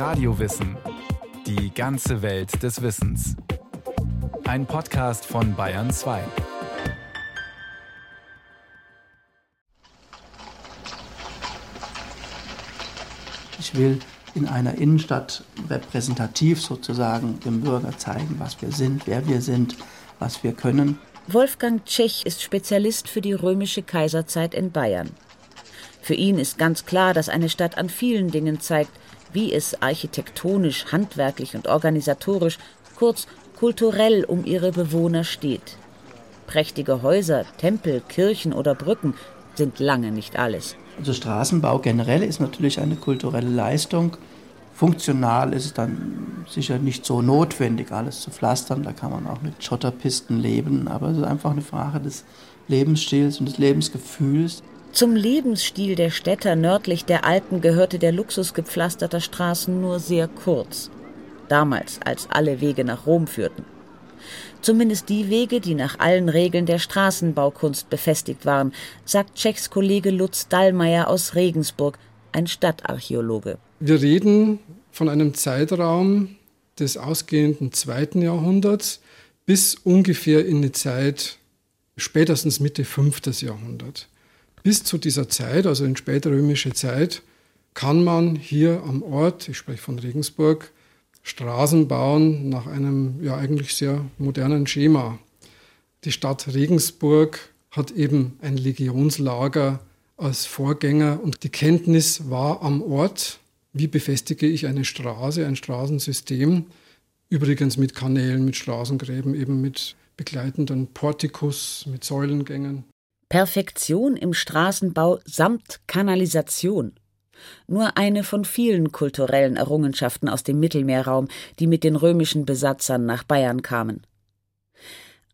Radiowissen. Die ganze Welt des Wissens. Ein Podcast von Bayern 2. Ich will in einer Innenstadt repräsentativ sozusagen dem Bürger zeigen, was wir sind, wer wir sind, was wir können. Wolfgang Tschech ist Spezialist für die römische Kaiserzeit in Bayern. Für ihn ist ganz klar, dass eine Stadt an vielen Dingen zeigt, wie es architektonisch, handwerklich und organisatorisch, kurz kulturell um ihre Bewohner steht. Prächtige Häuser, Tempel, Kirchen oder Brücken sind lange nicht alles. Also Straßenbau generell ist natürlich eine kulturelle Leistung. Funktional ist es dann sicher nicht so notwendig, alles zu pflastern. Da kann man auch mit Schotterpisten leben. Aber es ist einfach eine Frage des Lebensstils und des Lebensgefühls. Zum Lebensstil der Städter nördlich der Alpen gehörte der Luxus gepflasterter Straßen nur sehr kurz. Damals, als alle Wege nach Rom führten. Zumindest die Wege, die nach allen Regeln der Straßenbaukunst befestigt waren, sagt Tschechs Kollege Lutz Dallmayr aus Regensburg, ein Stadtarchäologe. Wir reden von einem Zeitraum des ausgehenden zweiten Jahrhunderts bis ungefähr in die Zeit spätestens Mitte fünftes Jahrhundert. Bis zu dieser Zeit, also in spätrömische Zeit, kann man hier am Ort, ich spreche von Regensburg, Straßen bauen nach einem ja eigentlich sehr modernen Schema. Die Stadt Regensburg hat eben ein Legionslager als Vorgänger und die Kenntnis war am Ort, wie befestige ich eine Straße, ein Straßensystem, übrigens mit Kanälen, mit Straßengräben, eben mit begleitenden Portikus, mit Säulengängen. Perfektion im Straßenbau samt Kanalisation. Nur eine von vielen kulturellen Errungenschaften aus dem Mittelmeerraum, die mit den römischen Besatzern nach Bayern kamen.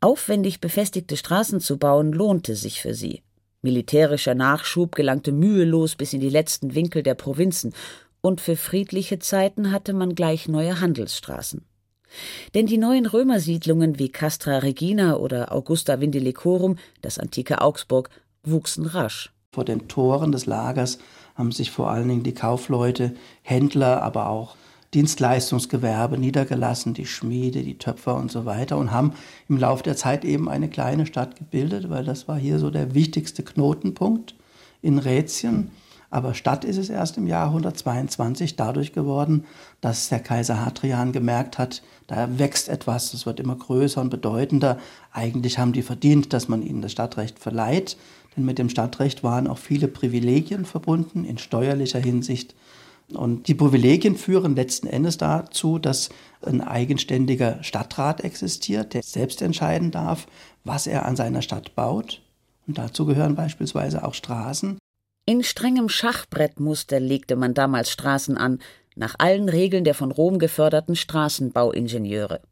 Aufwendig befestigte Straßen zu bauen lohnte sich für sie. Militärischer Nachschub gelangte mühelos bis in die letzten Winkel der Provinzen, und für friedliche Zeiten hatte man gleich neue Handelsstraßen. Denn die neuen Römersiedlungen wie Castra Regina oder Augusta Vindelicorum, das antike Augsburg, wuchsen rasch. Vor den Toren des Lagers haben sich vor allen Dingen die Kaufleute, Händler, aber auch Dienstleistungsgewerbe niedergelassen, die Schmiede, die Töpfer und so weiter und haben im Laufe der Zeit eben eine kleine Stadt gebildet, weil das war hier so der wichtigste Knotenpunkt in Rätien. Aber Stadt ist es erst im Jahr 122 dadurch geworden, dass der Kaiser Hadrian gemerkt hat, da wächst etwas, es wird immer größer und bedeutender. Eigentlich haben die verdient, dass man ihnen das Stadtrecht verleiht, denn mit dem Stadtrecht waren auch viele Privilegien verbunden in steuerlicher Hinsicht. Und die Privilegien führen letzten Endes dazu, dass ein eigenständiger Stadtrat existiert, der selbst entscheiden darf, was er an seiner Stadt baut. Und dazu gehören beispielsweise auch Straßen. In strengem Schachbrettmuster legte man damals Straßen an, nach allen Regeln der von Rom geförderten Straßenbauingenieure.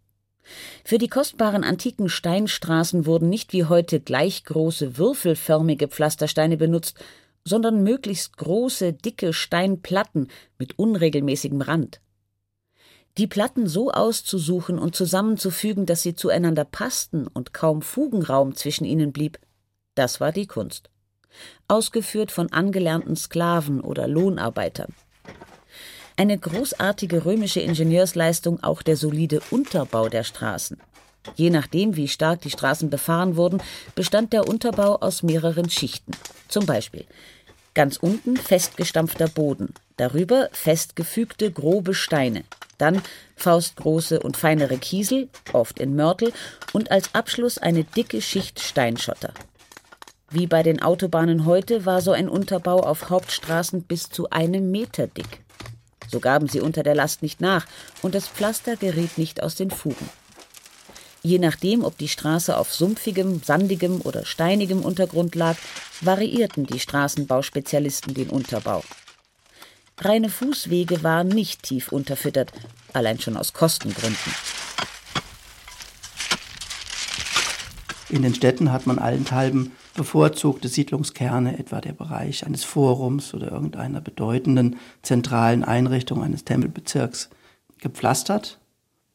Für die kostbaren antiken Steinstraßen wurden nicht wie heute gleich große würfelförmige Pflastersteine benutzt, sondern möglichst große, dicke Steinplatten mit unregelmäßigem Rand. Die Platten so auszusuchen und zusammenzufügen, dass sie zueinander passten und kaum Fugenraum zwischen ihnen blieb, das war die Kunst ausgeführt von angelernten Sklaven oder Lohnarbeitern. Eine großartige römische Ingenieursleistung auch der solide Unterbau der Straßen. Je nachdem, wie stark die Straßen befahren wurden, bestand der Unterbau aus mehreren Schichten. Zum Beispiel ganz unten festgestampfter Boden, darüber festgefügte grobe Steine, dann faustgroße und feinere Kiesel, oft in Mörtel, und als Abschluss eine dicke Schicht Steinschotter. Wie bei den Autobahnen heute war so ein Unterbau auf Hauptstraßen bis zu einem Meter dick. So gaben sie unter der Last nicht nach und das Pflaster geriet nicht aus den Fugen. Je nachdem, ob die Straße auf sumpfigem, sandigem oder steinigem Untergrund lag, variierten die Straßenbauspezialisten den Unterbau. Reine Fußwege waren nicht tief unterfüttert, allein schon aus Kostengründen. In den Städten hat man allenthalben bevorzugte Siedlungskerne, etwa der Bereich eines Forums oder irgendeiner bedeutenden zentralen Einrichtung eines Tempelbezirks, gepflastert,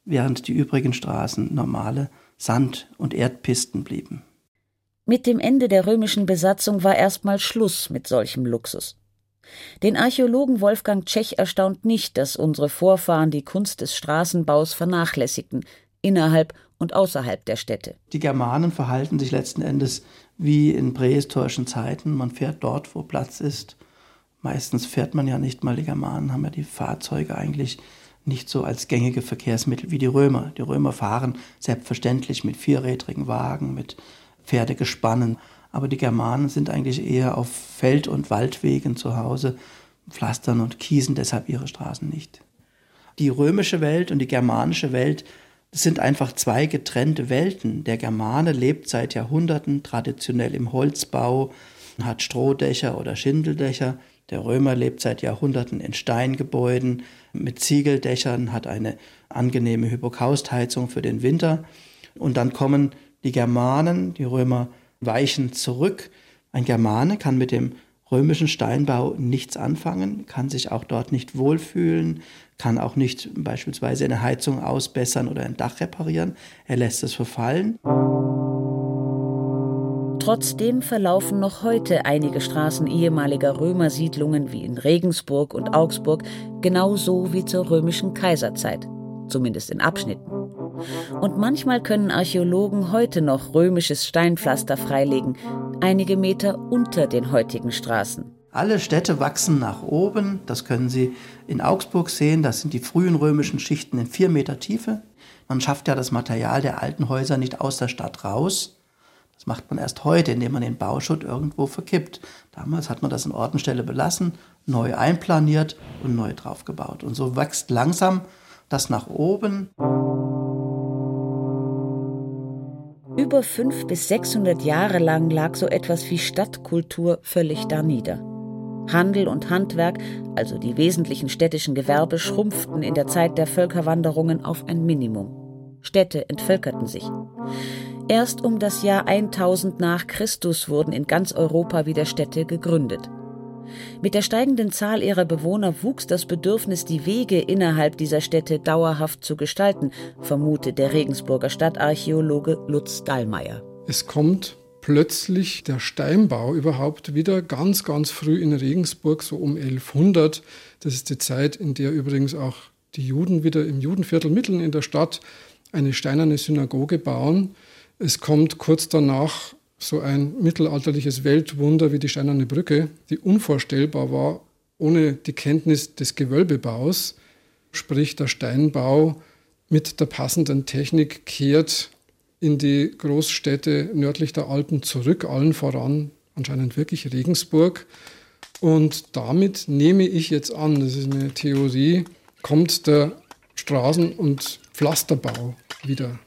während die übrigen Straßen normale Sand- und Erdpisten blieben. Mit dem Ende der römischen Besatzung war erstmal Schluss mit solchem Luxus. Den Archäologen Wolfgang Tschech erstaunt nicht, dass unsere Vorfahren die Kunst des Straßenbaus vernachlässigten, innerhalb und außerhalb der Städte. Die Germanen verhalten sich letzten Endes wie in prähistorischen Zeiten. Man fährt dort, wo Platz ist. Meistens fährt man ja nicht mal. Die Germanen haben ja die Fahrzeuge eigentlich nicht so als gängige Verkehrsmittel wie die Römer. Die Römer fahren selbstverständlich mit vierrädrigen Wagen, mit Pferdegespannen. Aber die Germanen sind eigentlich eher auf Feld- und Waldwegen zu Hause, pflastern und kiesen deshalb ihre Straßen nicht. Die römische Welt und die germanische Welt das sind einfach zwei getrennte Welten. Der Germane lebt seit Jahrhunderten traditionell im Holzbau, hat Strohdächer oder Schindeldächer. Der Römer lebt seit Jahrhunderten in Steingebäuden mit Ziegeldächern, hat eine angenehme Hypokaustheizung für den Winter. Und dann kommen die Germanen, die Römer weichen zurück. Ein Germane kann mit dem römischen Steinbau nichts anfangen, kann sich auch dort nicht wohlfühlen, kann auch nicht beispielsweise eine Heizung ausbessern oder ein Dach reparieren. Er lässt es verfallen. Trotzdem verlaufen noch heute einige Straßen ehemaliger Römersiedlungen wie in Regensburg und Augsburg genauso wie zur römischen Kaiserzeit, zumindest in Abschnitten. Und manchmal können Archäologen heute noch römisches Steinpflaster freilegen, einige Meter unter den heutigen Straßen. Alle Städte wachsen nach oben. Das können Sie in Augsburg sehen. Das sind die frühen römischen Schichten in vier Meter Tiefe. Man schafft ja das Material der alten Häuser nicht aus der Stadt raus. Das macht man erst heute, indem man den Bauschutt irgendwo verkippt. Damals hat man das in Ortenstelle belassen, neu einplaniert und neu draufgebaut. Und so wächst langsam das nach oben. Über 500 bis 600 Jahre lang lag so etwas wie Stadtkultur völlig darnieder. Handel und Handwerk, also die wesentlichen städtischen Gewerbe, schrumpften in der Zeit der Völkerwanderungen auf ein Minimum. Städte entvölkerten sich. Erst um das Jahr 1000 nach Christus wurden in ganz Europa wieder Städte gegründet. Mit der steigenden Zahl ihrer Bewohner wuchs das Bedürfnis, die Wege innerhalb dieser Städte dauerhaft zu gestalten, vermutet der Regensburger Stadtarchäologe Lutz Dallmayr. Es kommt plötzlich der Steinbau überhaupt wieder ganz, ganz früh in Regensburg, so um 1100. Das ist die Zeit, in der übrigens auch die Juden wieder im Judenviertel mitten in der Stadt eine steinerne Synagoge bauen. Es kommt kurz danach so ein mittelalterliches Weltwunder wie die Steinerne Brücke, die unvorstellbar war ohne die Kenntnis des Gewölbebaus. Sprich, der Steinbau mit der passenden Technik kehrt in die Großstädte nördlich der Alpen zurück, allen voran anscheinend wirklich Regensburg. Und damit nehme ich jetzt an, das ist eine Theorie, kommt der Straßen- und Pflasterbau wieder.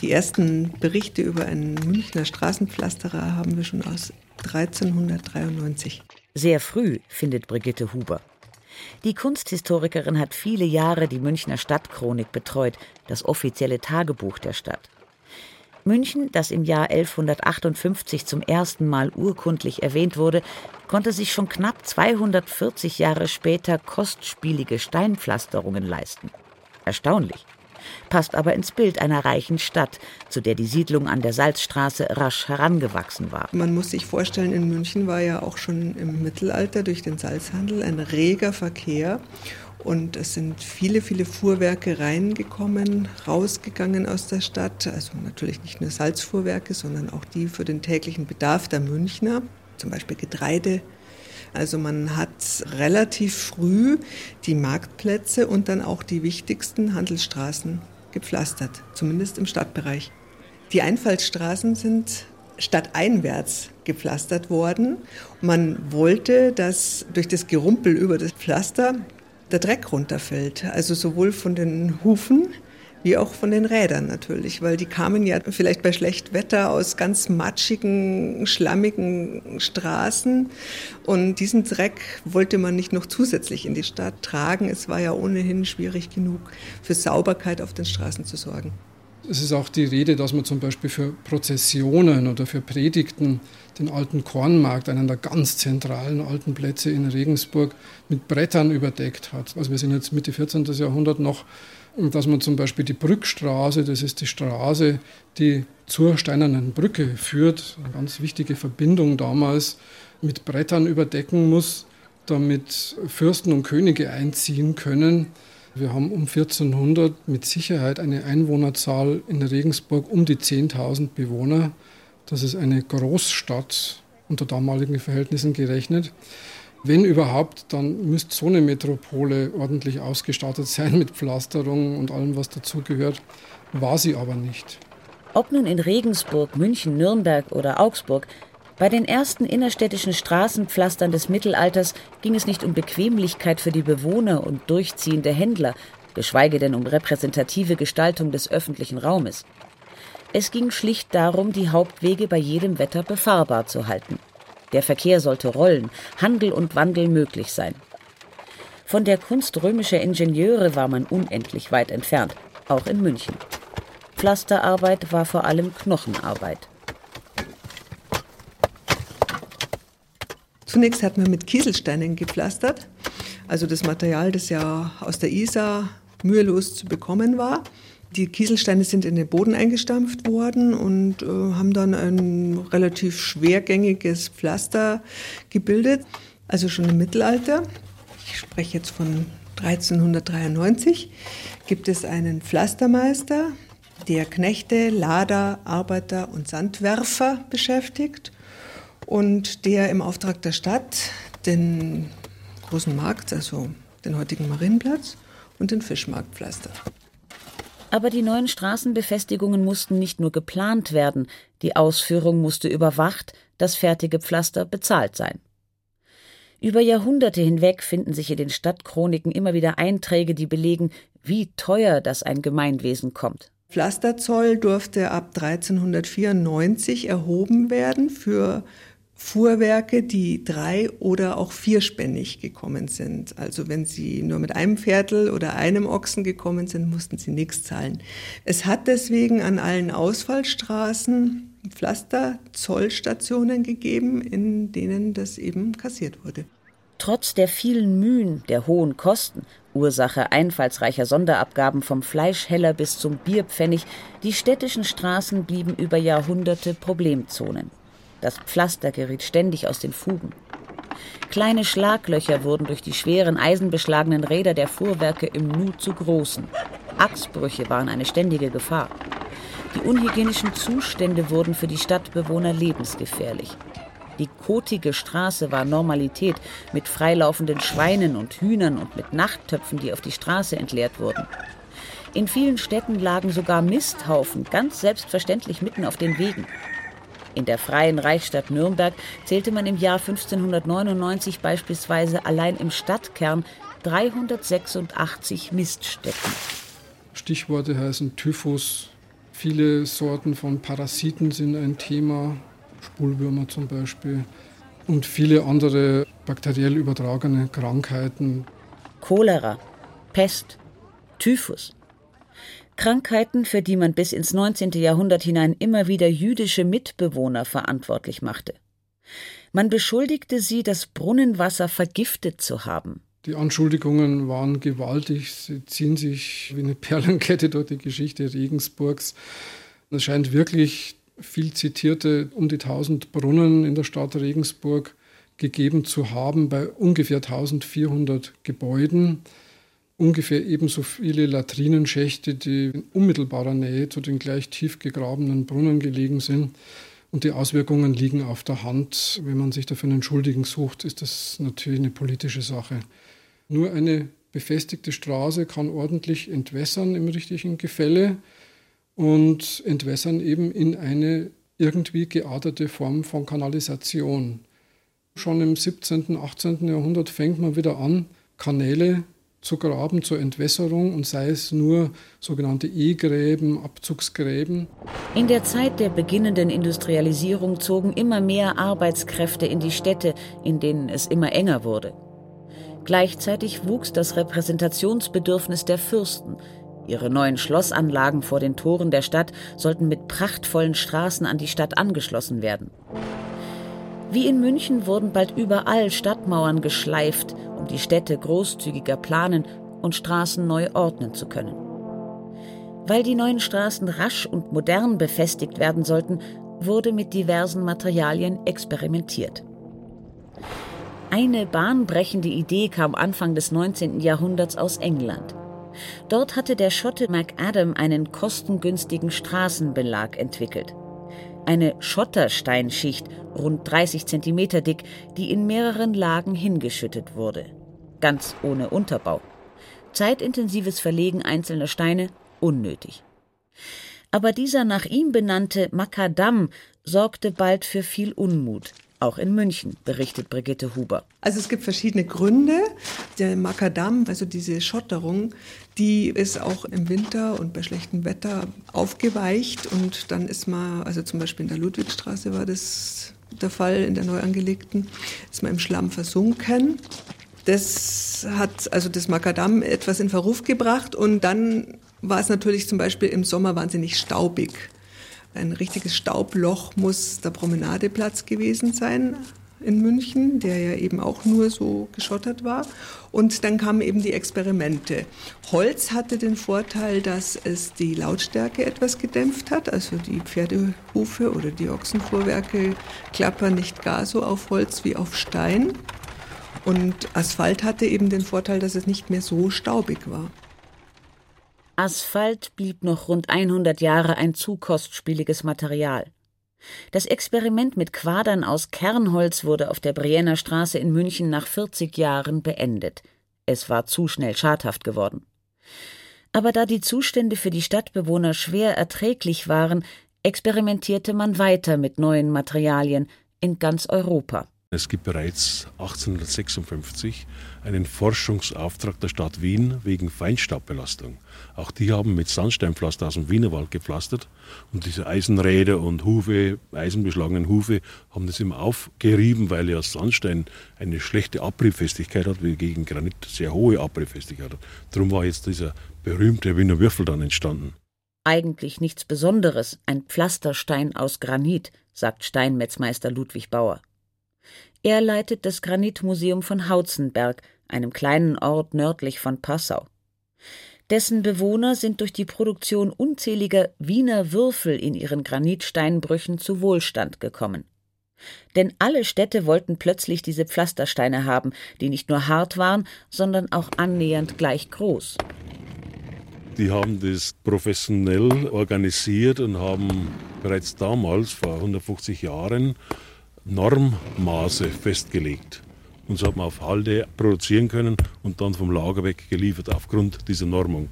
Die ersten Berichte über einen Münchner Straßenpflasterer haben wir schon aus 1393. Sehr früh findet Brigitte Huber. Die Kunsthistorikerin hat viele Jahre die Münchner Stadtchronik betreut, das offizielle Tagebuch der Stadt. München, das im Jahr 1158 zum ersten Mal urkundlich erwähnt wurde, konnte sich schon knapp 240 Jahre später kostspielige Steinpflasterungen leisten. Erstaunlich passt aber ins Bild einer reichen Stadt, zu der die Siedlung an der Salzstraße rasch herangewachsen war. Man muss sich vorstellen, in München war ja auch schon im Mittelalter durch den Salzhandel ein reger Verkehr. Und es sind viele, viele Fuhrwerke reingekommen, rausgegangen aus der Stadt. Also natürlich nicht nur Salzfuhrwerke, sondern auch die für den täglichen Bedarf der Münchner, zum Beispiel Getreide, also man hat relativ früh die Marktplätze und dann auch die wichtigsten Handelsstraßen gepflastert, zumindest im Stadtbereich. Die Einfallsstraßen sind stadteinwärts gepflastert worden. Man wollte, dass durch das Gerumpel über das Pflaster der Dreck runterfällt, also sowohl von den Hufen wie auch von den Rädern natürlich, weil die kamen ja vielleicht bei schlechtem Wetter aus ganz matschigen, schlammigen Straßen und diesen Dreck wollte man nicht noch zusätzlich in die Stadt tragen. Es war ja ohnehin schwierig genug, für Sauberkeit auf den Straßen zu sorgen. Es ist auch die Rede, dass man zum Beispiel für Prozessionen oder für Predigten den alten Kornmarkt, einen der ganz zentralen alten Plätze in Regensburg, mit Brettern überdeckt hat. Also wir sind jetzt Mitte 14. Jahrhundert noch dass man zum Beispiel die Brückstraße, das ist die Straße, die zur Steinernen Brücke führt, eine ganz wichtige Verbindung damals, mit Brettern überdecken muss, damit Fürsten und Könige einziehen können. Wir haben um 1400 mit Sicherheit eine Einwohnerzahl in Regensburg um die 10.000 Bewohner. Das ist eine Großstadt unter damaligen Verhältnissen gerechnet. Wenn überhaupt, dann müsste so eine Metropole ordentlich ausgestattet sein mit Pflasterung und allem, was dazugehört. War sie aber nicht. Ob nun in Regensburg, München, Nürnberg oder Augsburg, bei den ersten innerstädtischen Straßenpflastern des Mittelalters ging es nicht um Bequemlichkeit für die Bewohner und durchziehende Händler, geschweige denn um repräsentative Gestaltung des öffentlichen Raumes. Es ging schlicht darum, die Hauptwege bei jedem Wetter befahrbar zu halten. Der Verkehr sollte rollen, Handel und Wandel möglich sein. Von der Kunst römischer Ingenieure war man unendlich weit entfernt, auch in München. Pflasterarbeit war vor allem Knochenarbeit. Zunächst hat man mit Kieselsteinen gepflastert, also das Material, das ja aus der Isar mühelos zu bekommen war. Die Kieselsteine sind in den Boden eingestampft worden und äh, haben dann ein relativ schwergängiges Pflaster gebildet, also schon im Mittelalter. Ich spreche jetzt von 1393 gibt es einen Pflastermeister, der Knechte, Lader, Arbeiter und Sandwerfer beschäftigt und der im Auftrag der Stadt den großen Markt, also den heutigen Marienplatz und den Fischmarkt pflastert. Aber die neuen Straßenbefestigungen mussten nicht nur geplant werden, die Ausführung musste überwacht, das fertige Pflaster bezahlt sein. Über Jahrhunderte hinweg finden sich in den Stadtchroniken immer wieder Einträge, die belegen, wie teuer das ein Gemeinwesen kommt. Pflasterzoll durfte ab 1394 erhoben werden für Fuhrwerke, die drei- oder auch vierspännig gekommen sind. Also wenn sie nur mit einem Pferdel oder einem Ochsen gekommen sind, mussten sie nichts zahlen. Es hat deswegen an allen Ausfallstraßen Pflasterzollstationen gegeben, in denen das eben kassiert wurde. Trotz der vielen Mühen, der hohen Kosten, Ursache einfallsreicher Sonderabgaben vom Fleischheller bis zum Bierpfennig, die städtischen Straßen blieben über Jahrhunderte Problemzonen. Das Pflaster geriet ständig aus den Fugen. Kleine Schlaglöcher wurden durch die schweren eisenbeschlagenen Räder der Fuhrwerke im Nu zu großen. Achsbrüche waren eine ständige Gefahr. Die unhygienischen Zustände wurden für die Stadtbewohner lebensgefährlich. Die kotige Straße war Normalität mit freilaufenden Schweinen und Hühnern und mit Nachttöpfen, die auf die Straße entleert wurden. In vielen Städten lagen sogar Misthaufen ganz selbstverständlich mitten auf den Wegen. In der Freien Reichsstadt Nürnberg zählte man im Jahr 1599 beispielsweise allein im Stadtkern 386 Miststätten. Stichworte heißen Typhus, viele Sorten von Parasiten sind ein Thema, Spulwürmer zum Beispiel und viele andere bakteriell übertragene Krankheiten. Cholera, Pest, Typhus. Krankheiten, für die man bis ins 19. Jahrhundert hinein immer wieder jüdische Mitbewohner verantwortlich machte. Man beschuldigte sie, das Brunnenwasser vergiftet zu haben. Die Anschuldigungen waren gewaltig, sie ziehen sich wie eine Perlenkette durch die Geschichte Regensburgs. Es scheint wirklich viel zitierte um die 1000 Brunnen in der Stadt Regensburg gegeben zu haben bei ungefähr 1400 Gebäuden ungefähr ebenso viele Latrinenschächte, die in unmittelbarer Nähe zu den gleich tief gegrabenen Brunnen gelegen sind. Und die Auswirkungen liegen auf der Hand. Wenn man sich dafür einen Schuldigen sucht, ist das natürlich eine politische Sache. Nur eine befestigte Straße kann ordentlich entwässern im richtigen Gefälle und entwässern eben in eine irgendwie geartete Form von Kanalisation. Schon im 17., 18. Jahrhundert fängt man wieder an, Kanäle zu graben zur Entwässerung und sei es nur sogenannte E-Gräben, Abzugsgräben. In der Zeit der beginnenden Industrialisierung zogen immer mehr Arbeitskräfte in die Städte, in denen es immer enger wurde. Gleichzeitig wuchs das Repräsentationsbedürfnis der Fürsten. Ihre neuen Schlossanlagen vor den Toren der Stadt sollten mit prachtvollen Straßen an die Stadt angeschlossen werden. Wie in München wurden bald überall Stadtmauern geschleift, um die Städte großzügiger planen und Straßen neu ordnen zu können. Weil die neuen Straßen rasch und modern befestigt werden sollten, wurde mit diversen Materialien experimentiert. Eine bahnbrechende Idee kam Anfang des 19. Jahrhunderts aus England. Dort hatte der Schotte McAdam einen kostengünstigen Straßenbelag entwickelt. Eine Schottersteinschicht, rund 30 cm dick, die in mehreren Lagen hingeschüttet wurde. Ganz ohne Unterbau. Zeitintensives Verlegen einzelner Steine unnötig. Aber dieser nach ihm benannte Makadam sorgte bald für viel Unmut. Auch in München, berichtet Brigitte Huber. Also es gibt verschiedene Gründe. Der Makadam, also diese Schotterung, die ist auch im Winter und bei schlechtem Wetter aufgeweicht. Und dann ist man, also zum Beispiel in der Ludwigstraße war das der Fall, in der neu angelegten, ist man im Schlamm versunken. Das hat also das Makadam etwas in Verruf gebracht und dann war es natürlich zum Beispiel im Sommer wahnsinnig staubig. Ein richtiges Staubloch muss der Promenadeplatz gewesen sein in München, der ja eben auch nur so geschottert war. Und dann kamen eben die Experimente. Holz hatte den Vorteil, dass es die Lautstärke etwas gedämpft hat, also die Pferdehufe oder die Ochsenfuhrwerke klappern nicht gar so auf Holz wie auf Stein. Und Asphalt hatte eben den Vorteil, dass es nicht mehr so staubig war. Asphalt blieb noch rund 100 Jahre ein zu kostspieliges Material. Das Experiment mit Quadern aus Kernholz wurde auf der Brienner Straße in München nach 40 Jahren beendet. Es war zu schnell schadhaft geworden. Aber da die Zustände für die Stadtbewohner schwer erträglich waren, experimentierte man weiter mit neuen Materialien in ganz Europa. Es gibt bereits 1856 einen Forschungsauftrag der Stadt Wien wegen Feinstaubbelastung. Auch die haben mit Sandsteinpflaster aus dem Wienerwald gepflastert und diese Eisenräder und Hufe, eisenbeschlagenen Hufe, haben das immer aufgerieben, weil ja Sandstein eine schlechte Abriebfestigkeit hat, wie gegen Granit sehr hohe Abriebfestigkeit hat. Darum war jetzt dieser berühmte Wiener Würfel dann entstanden. Eigentlich nichts Besonderes, ein Pflasterstein aus Granit, sagt Steinmetzmeister Ludwig Bauer. Er leitet das Granitmuseum von Hautzenberg, einem kleinen Ort nördlich von Passau. Dessen Bewohner sind durch die Produktion unzähliger Wiener Würfel in ihren Granitsteinbrüchen zu Wohlstand gekommen. Denn alle Städte wollten plötzlich diese Pflastersteine haben, die nicht nur hart waren, sondern auch annähernd gleich groß. Die haben das professionell organisiert und haben bereits damals, vor 150 Jahren, Normmaße festgelegt. Und so hat man auf Halde produzieren können und dann vom Lager weg geliefert aufgrund dieser Normung.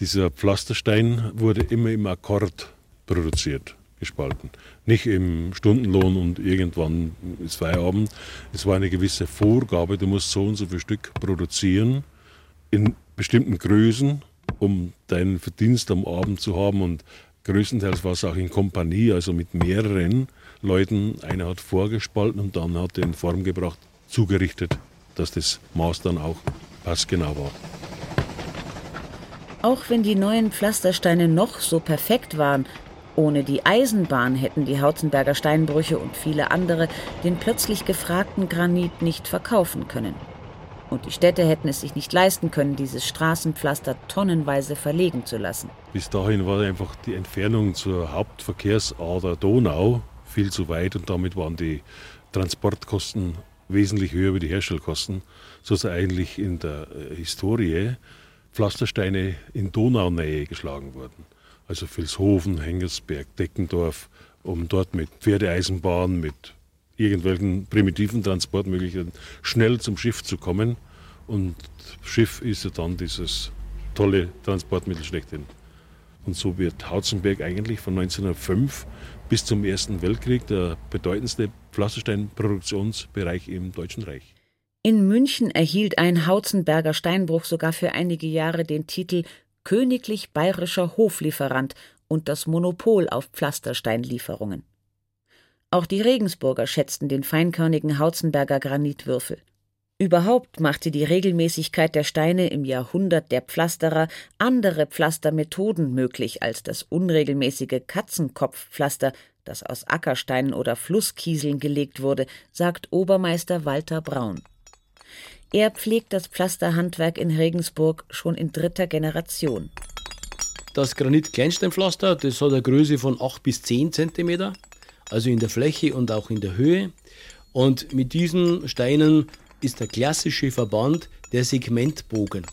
Dieser Pflasterstein wurde immer im Akkord produziert, gespalten. Nicht im Stundenlohn und irgendwann ist Feierabend. Es war eine gewisse Vorgabe, du musst so und so viel Stück produzieren in bestimmten Größen, um deinen Verdienst am Abend zu haben. Und größtenteils war es auch in Kompanie, also mit mehreren. Leuten. Einer hat vorgespalten und dann hat er in Form gebracht, zugerichtet, dass das Maß dann auch passgenau war. Auch wenn die neuen Pflastersteine noch so perfekt waren, ohne die Eisenbahn hätten die Hautzenberger Steinbrüche und viele andere den plötzlich gefragten Granit nicht verkaufen können. Und die Städte hätten es sich nicht leisten können, dieses Straßenpflaster tonnenweise verlegen zu lassen. Bis dahin war einfach die Entfernung zur Hauptverkehrsader Donau viel zu weit und damit waren die Transportkosten wesentlich höher wie die Herstellkosten, sodass eigentlich in der äh, Historie Pflastersteine in Donaunähe geschlagen wurden. Also Vilshofen, Hengersberg, Deckendorf, um dort mit Pferdeeisenbahn, mit irgendwelchen primitiven Transportmöglichkeiten schnell zum Schiff zu kommen. Und Schiff ist ja dann dieses tolle Transportmittel schlechthin. Und so wird Hautzenberg eigentlich von 1905 bis zum Ersten Weltkrieg der bedeutendste Pflastersteinproduktionsbereich im Deutschen Reich. In München erhielt ein Hautzenberger Steinbruch sogar für einige Jahre den Titel Königlich Bayerischer Hoflieferant und das Monopol auf Pflastersteinlieferungen. Auch die Regensburger schätzten den feinkörnigen Hautzenberger Granitwürfel. Überhaupt machte die Regelmäßigkeit der Steine im Jahrhundert der Pflasterer andere Pflastermethoden möglich als das unregelmäßige Katzenkopfpflaster, das aus Ackersteinen oder Flusskieseln gelegt wurde, sagt Obermeister Walter Braun. Er pflegt das Pflasterhandwerk in Regensburg schon in dritter Generation. das Granit-Kleinsteinpflaster, das hat eine Größe von 8 bis 10 cm, also in der Fläche und auch in der Höhe. Und mit diesen Steinen ist der klassische Verband der Segmentbogen.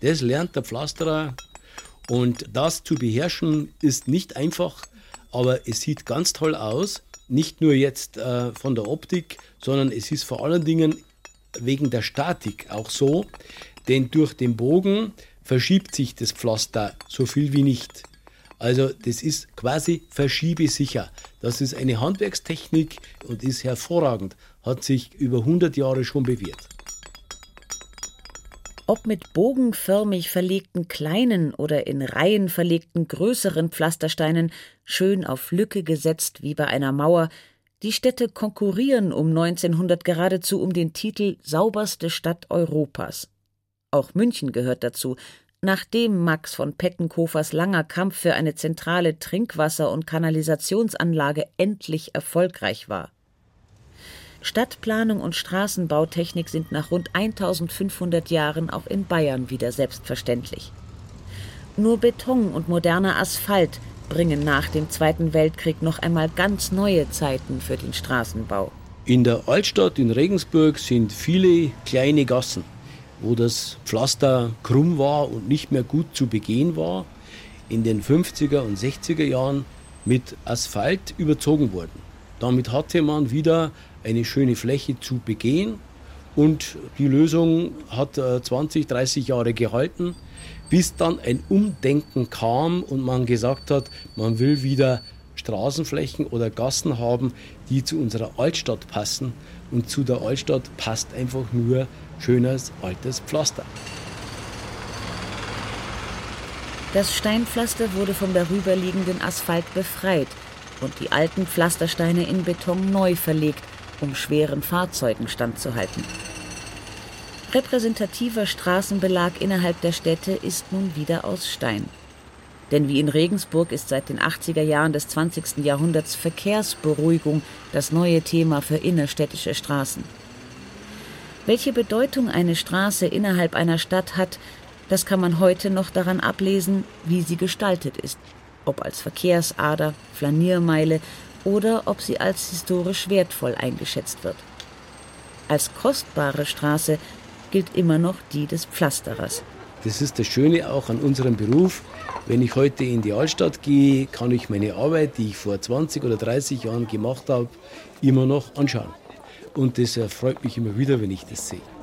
Das lernt der Pflasterer und das zu beherrschen ist nicht einfach, aber es sieht ganz toll aus. Nicht nur jetzt äh, von der Optik, sondern es ist vor allen Dingen wegen der Statik auch so, denn durch den Bogen verschiebt sich das Pflaster so viel wie nicht. Also das ist quasi verschiebesicher. Das ist eine Handwerkstechnik und ist hervorragend, hat sich über 100 Jahre schon bewährt. Ob mit bogenförmig verlegten kleinen oder in Reihen verlegten größeren Pflastersteinen, schön auf Lücke gesetzt wie bei einer Mauer, die Städte konkurrieren um 1900 geradezu um den Titel sauberste Stadt Europas. Auch München gehört dazu, nachdem Max von Pettenkofers langer Kampf für eine zentrale Trinkwasser- und Kanalisationsanlage endlich erfolgreich war. Stadtplanung und Straßenbautechnik sind nach rund 1500 Jahren auch in Bayern wieder selbstverständlich. Nur Beton und moderner Asphalt bringen nach dem Zweiten Weltkrieg noch einmal ganz neue Zeiten für den Straßenbau. In der Altstadt in Regensburg sind viele kleine Gassen wo das Pflaster krumm war und nicht mehr gut zu begehen war, in den 50er und 60er Jahren mit Asphalt überzogen worden. Damit hatte man wieder eine schöne Fläche zu begehen und die Lösung hat 20, äh, 30 Jahre gehalten, bis dann ein Umdenken kam und man gesagt hat, man will wieder Straßenflächen oder Gassen haben, die zu unserer Altstadt passen. Und zu der Altstadt passt einfach nur schönes altes Pflaster. Das Steinpflaster wurde vom darüberliegenden Asphalt befreit und die alten Pflastersteine in Beton neu verlegt, um schweren Fahrzeugen standzuhalten. Repräsentativer Straßenbelag innerhalb der Städte ist nun wieder aus Stein. Denn wie in Regensburg ist seit den 80er Jahren des 20. Jahrhunderts Verkehrsberuhigung das neue Thema für innerstädtische Straßen. Welche Bedeutung eine Straße innerhalb einer Stadt hat, das kann man heute noch daran ablesen, wie sie gestaltet ist, ob als Verkehrsader, Flaniermeile oder ob sie als historisch wertvoll eingeschätzt wird. Als kostbare Straße gilt immer noch die des Pflasterers. Das ist das Schöne auch an unserem Beruf. Wenn ich heute in die Altstadt gehe, kann ich meine Arbeit, die ich vor 20 oder 30 Jahren gemacht habe, immer noch anschauen. Und das erfreut mich immer wieder, wenn ich das sehe.